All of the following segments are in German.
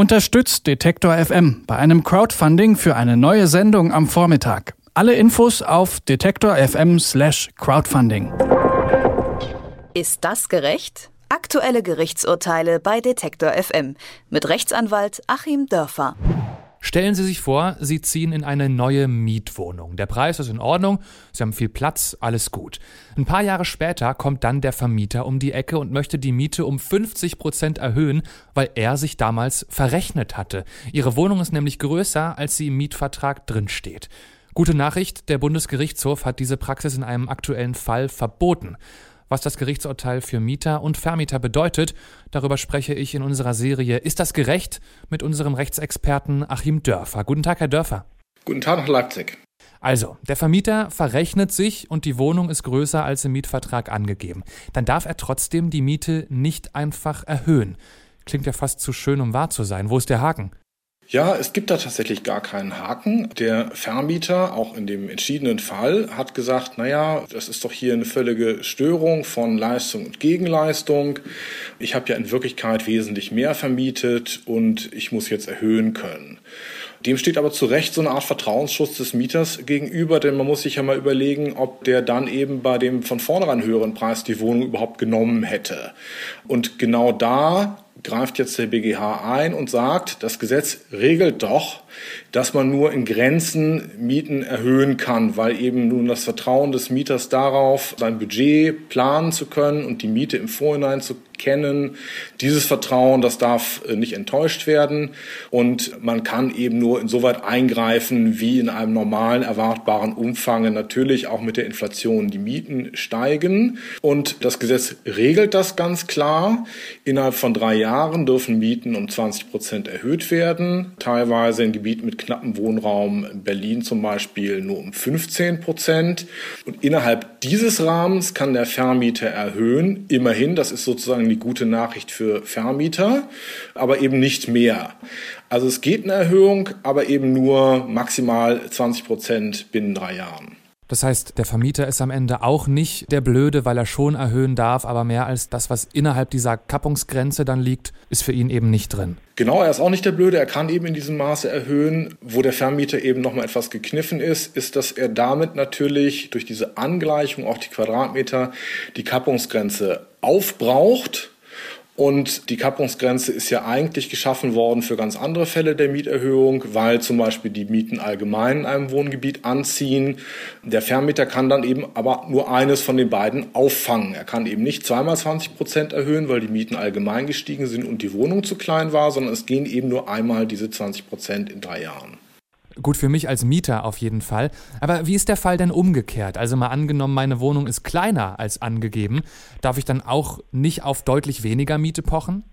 Unterstützt Detektor FM bei einem Crowdfunding für eine neue Sendung am Vormittag. Alle Infos auf detektor FM/crowdfunding. Ist das gerecht? Aktuelle Gerichtsurteile bei Detektor FM mit Rechtsanwalt Achim Dörfer. Stellen Sie sich vor, Sie ziehen in eine neue Mietwohnung. Der Preis ist in Ordnung, Sie haben viel Platz, alles gut. Ein paar Jahre später kommt dann der Vermieter um die Ecke und möchte die Miete um 50 Prozent erhöhen, weil er sich damals verrechnet hatte. Ihre Wohnung ist nämlich größer, als sie im Mietvertrag drinsteht. Gute Nachricht, der Bundesgerichtshof hat diese Praxis in einem aktuellen Fall verboten. Was das Gerichtsurteil für Mieter und Vermieter bedeutet, darüber spreche ich in unserer Serie Ist das gerecht? mit unserem Rechtsexperten Achim Dörfer. Guten Tag, Herr Dörfer. Guten Tag nach Leipzig. Also, der Vermieter verrechnet sich und die Wohnung ist größer als im Mietvertrag angegeben. Dann darf er trotzdem die Miete nicht einfach erhöhen. Klingt ja fast zu schön, um wahr zu sein. Wo ist der Haken? Ja, es gibt da tatsächlich gar keinen Haken. Der Vermieter, auch in dem entschiedenen Fall, hat gesagt, naja, das ist doch hier eine völlige Störung von Leistung und Gegenleistung. Ich habe ja in Wirklichkeit wesentlich mehr vermietet und ich muss jetzt erhöhen können. Dem steht aber zu Recht so eine Art Vertrauensschutz des Mieters gegenüber, denn man muss sich ja mal überlegen, ob der dann eben bei dem von vornherein höheren Preis die Wohnung überhaupt genommen hätte. Und genau da greift jetzt der BGH ein und sagt, das Gesetz regelt doch, dass man nur in Grenzen Mieten erhöhen kann, weil eben nun das Vertrauen des Mieters darauf, sein Budget planen zu können und die Miete im Vorhinein zu kennen. Dieses Vertrauen, das darf äh, nicht enttäuscht werden und man kann eben nur insoweit eingreifen, wie in einem normalen erwartbaren Umfang natürlich auch mit der Inflation die Mieten steigen. Und das Gesetz regelt das ganz klar. Innerhalb von drei Jahren dürfen Mieten um 20 Prozent erhöht werden, teilweise in Gebieten mit knappem Wohnraum, in Berlin zum Beispiel nur um 15 Prozent. Und innerhalb dieses Rahmens kann der Vermieter erhöhen. Immerhin, das ist sozusagen die gute Nachricht für Vermieter, aber eben nicht mehr. Also es geht eine Erhöhung, aber eben nur maximal 20 Prozent binnen drei Jahren. Das heißt, der Vermieter ist am Ende auch nicht der Blöde, weil er schon erhöhen darf, aber mehr als das, was innerhalb dieser Kappungsgrenze dann liegt, ist für ihn eben nicht drin. Genau, er ist auch nicht der Blöde, er kann eben in diesem Maße erhöhen. Wo der Vermieter eben nochmal etwas gekniffen ist, ist, dass er damit natürlich durch diese Angleichung auch die Quadratmeter die Kappungsgrenze aufbraucht und die Kappungsgrenze ist ja eigentlich geschaffen worden für ganz andere Fälle der Mieterhöhung, weil zum Beispiel die Mieten allgemein in einem Wohngebiet anziehen. Der Vermieter kann dann eben aber nur eines von den beiden auffangen. Er kann eben nicht zweimal 20 Prozent erhöhen, weil die Mieten allgemein gestiegen sind und die Wohnung zu klein war, sondern es gehen eben nur einmal diese 20 Prozent in drei Jahren. Gut für mich als Mieter auf jeden Fall. Aber wie ist der Fall denn umgekehrt? Also mal angenommen, meine Wohnung ist kleiner als angegeben. Darf ich dann auch nicht auf deutlich weniger Miete pochen?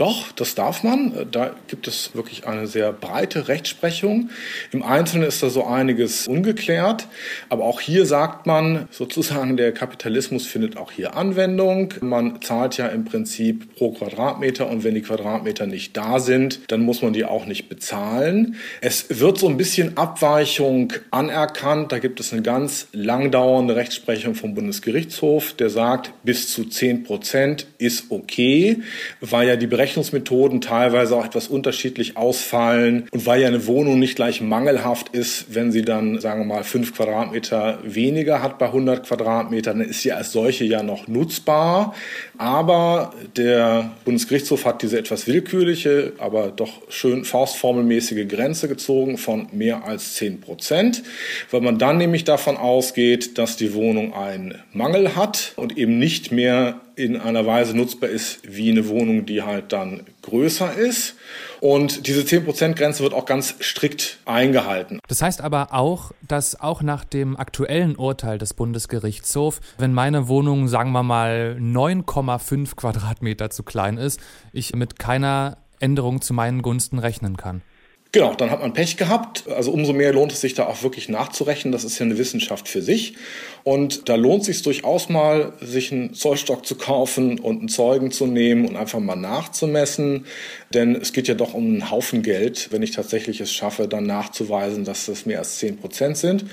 Doch, das darf man. Da gibt es wirklich eine sehr breite Rechtsprechung. Im Einzelnen ist da so einiges ungeklärt. Aber auch hier sagt man sozusagen, der Kapitalismus findet auch hier Anwendung. Man zahlt ja im Prinzip pro Quadratmeter und wenn die Quadratmeter nicht da sind, dann muss man die auch nicht bezahlen. Es wird so ein bisschen Abweichung anerkannt. Da gibt es eine ganz langdauernde Rechtsprechung vom Bundesgerichtshof, der sagt, bis zu 10 Prozent ist okay, weil ja die Berechnung Berechnungsmethoden teilweise auch etwas unterschiedlich ausfallen und weil ja eine Wohnung nicht gleich mangelhaft ist, wenn sie dann, sagen wir mal, fünf Quadratmeter weniger hat bei 100 Quadratmetern, dann ist sie als solche ja noch nutzbar. Aber der Bundesgerichtshof hat diese etwas willkürliche, aber doch schön faustformelmäßige Grenze gezogen von mehr als 10 Prozent, weil man dann nämlich davon ausgeht, dass die Wohnung einen Mangel hat und eben nicht mehr in einer Weise nutzbar ist wie eine Wohnung, die halt dann größer ist. Und diese 10%-Grenze wird auch ganz strikt eingehalten. Das heißt aber auch, dass auch nach dem aktuellen Urteil des Bundesgerichtshofs, wenn meine Wohnung, sagen wir mal, 9,5 Quadratmeter zu klein ist, ich mit keiner Änderung zu meinen Gunsten rechnen kann. Genau, dann hat man Pech gehabt. Also umso mehr lohnt es sich da auch wirklich nachzurechnen. Das ist ja eine Wissenschaft für sich. Und da lohnt es sich durchaus mal, sich einen Zollstock zu kaufen und einen Zeugen zu nehmen und einfach mal nachzumessen. Denn es geht ja doch um einen Haufen Geld, wenn ich tatsächlich es schaffe, dann nachzuweisen, dass das mehr als 10 Prozent sind.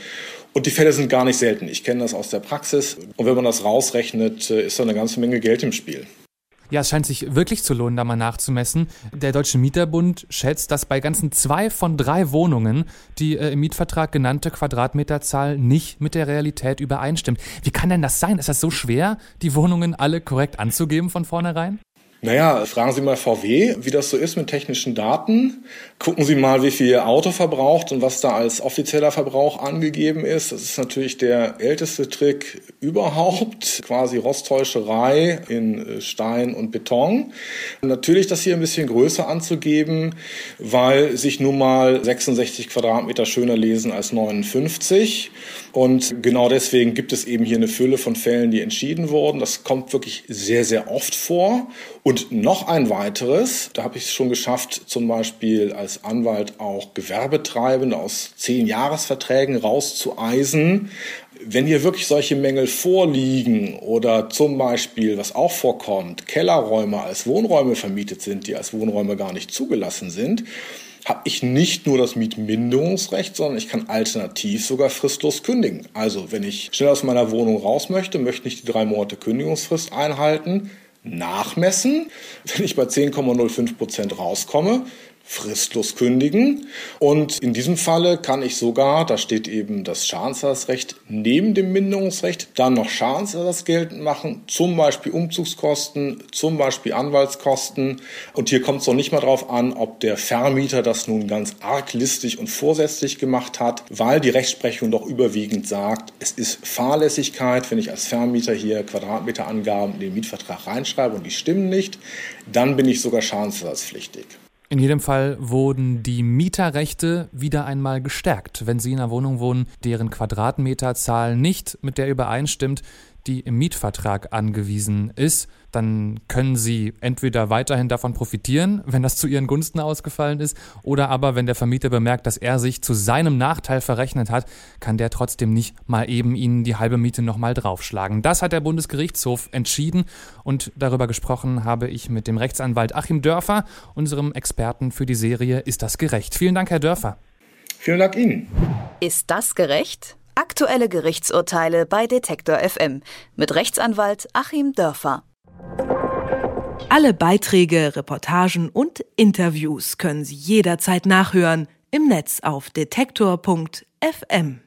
Und die Fälle sind gar nicht selten. Ich kenne das aus der Praxis. Und wenn man das rausrechnet, äh, ist da eine ganze Menge Geld im Spiel. Ja, es scheint sich wirklich zu lohnen, da mal nachzumessen. Der Deutsche Mieterbund schätzt, dass bei ganzen zwei von drei Wohnungen die äh, im Mietvertrag genannte Quadratmeterzahl nicht mit der Realität übereinstimmt. Wie kann denn das sein? Ist das so schwer, die Wohnungen alle korrekt anzugeben von vornherein? Naja, fragen Sie mal VW, wie das so ist mit technischen Daten. Gucken Sie mal, wie viel Ihr Auto verbraucht und was da als offizieller Verbrauch angegeben ist. Das ist natürlich der älteste Trick überhaupt, quasi Rosttäuscherei in äh, Stein und Beton. Natürlich das hier ein bisschen größer anzugeben, weil sich nun mal 66 Quadratmeter schöner lesen als 59. Und genau deswegen gibt es eben hier eine Fülle von Fällen, die entschieden wurden. Das kommt wirklich sehr, sehr oft vor. Und noch ein weiteres, da habe ich es schon geschafft, zum Beispiel als Anwalt auch Gewerbetreibende aus zehn Jahresverträgen rauszueisen. Wenn hier wirklich solche Mängel vorliegen oder zum Beispiel, was auch vorkommt, Kellerräume als Wohnräume vermietet sind, die als Wohnräume gar nicht zugelassen sind, habe ich nicht nur das Mietminderungsrecht, sondern ich kann alternativ sogar fristlos kündigen. Also wenn ich schnell aus meiner Wohnung raus möchte, möchte ich die drei Monate Kündigungsfrist einhalten, nachmessen. Wenn ich bei 10,05 Prozent rauskomme, fristlos kündigen. Und in diesem Falle kann ich sogar, da steht eben das Schadensersatzrecht neben dem Minderungsrecht, dann noch Schadensersatz geltend machen, zum Beispiel Umzugskosten, zum Beispiel Anwaltskosten. Und hier kommt es noch nicht mal darauf an, ob der Vermieter das nun ganz arglistig und vorsätzlich gemacht hat, weil die Rechtsprechung doch überwiegend sagt, es ist Fahrlässigkeit, wenn ich als Vermieter hier Quadratmeterangaben in den Mietvertrag reinschreibe und die stimmen nicht, dann bin ich sogar schadensersatzpflichtig. In jedem Fall wurden die Mieterrechte wieder einmal gestärkt, wenn Sie in einer Wohnung wohnen, deren Quadratmeterzahl nicht mit der übereinstimmt, die im Mietvertrag angewiesen ist, dann können Sie entweder weiterhin davon profitieren, wenn das zu Ihren Gunsten ausgefallen ist, oder aber, wenn der Vermieter bemerkt, dass er sich zu seinem Nachteil verrechnet hat, kann der trotzdem nicht mal eben Ihnen die halbe Miete nochmal draufschlagen. Das hat der Bundesgerichtshof entschieden und darüber gesprochen habe ich mit dem Rechtsanwalt Achim Dörfer, unserem Experten für die Serie Ist das gerecht? Vielen Dank, Herr Dörfer. Vielen Dank Ihnen. Ist das gerecht? Aktuelle Gerichtsurteile bei Detektor FM mit Rechtsanwalt Achim Dörfer. Alle Beiträge, Reportagen und Interviews können Sie jederzeit nachhören im Netz auf detektor.fm.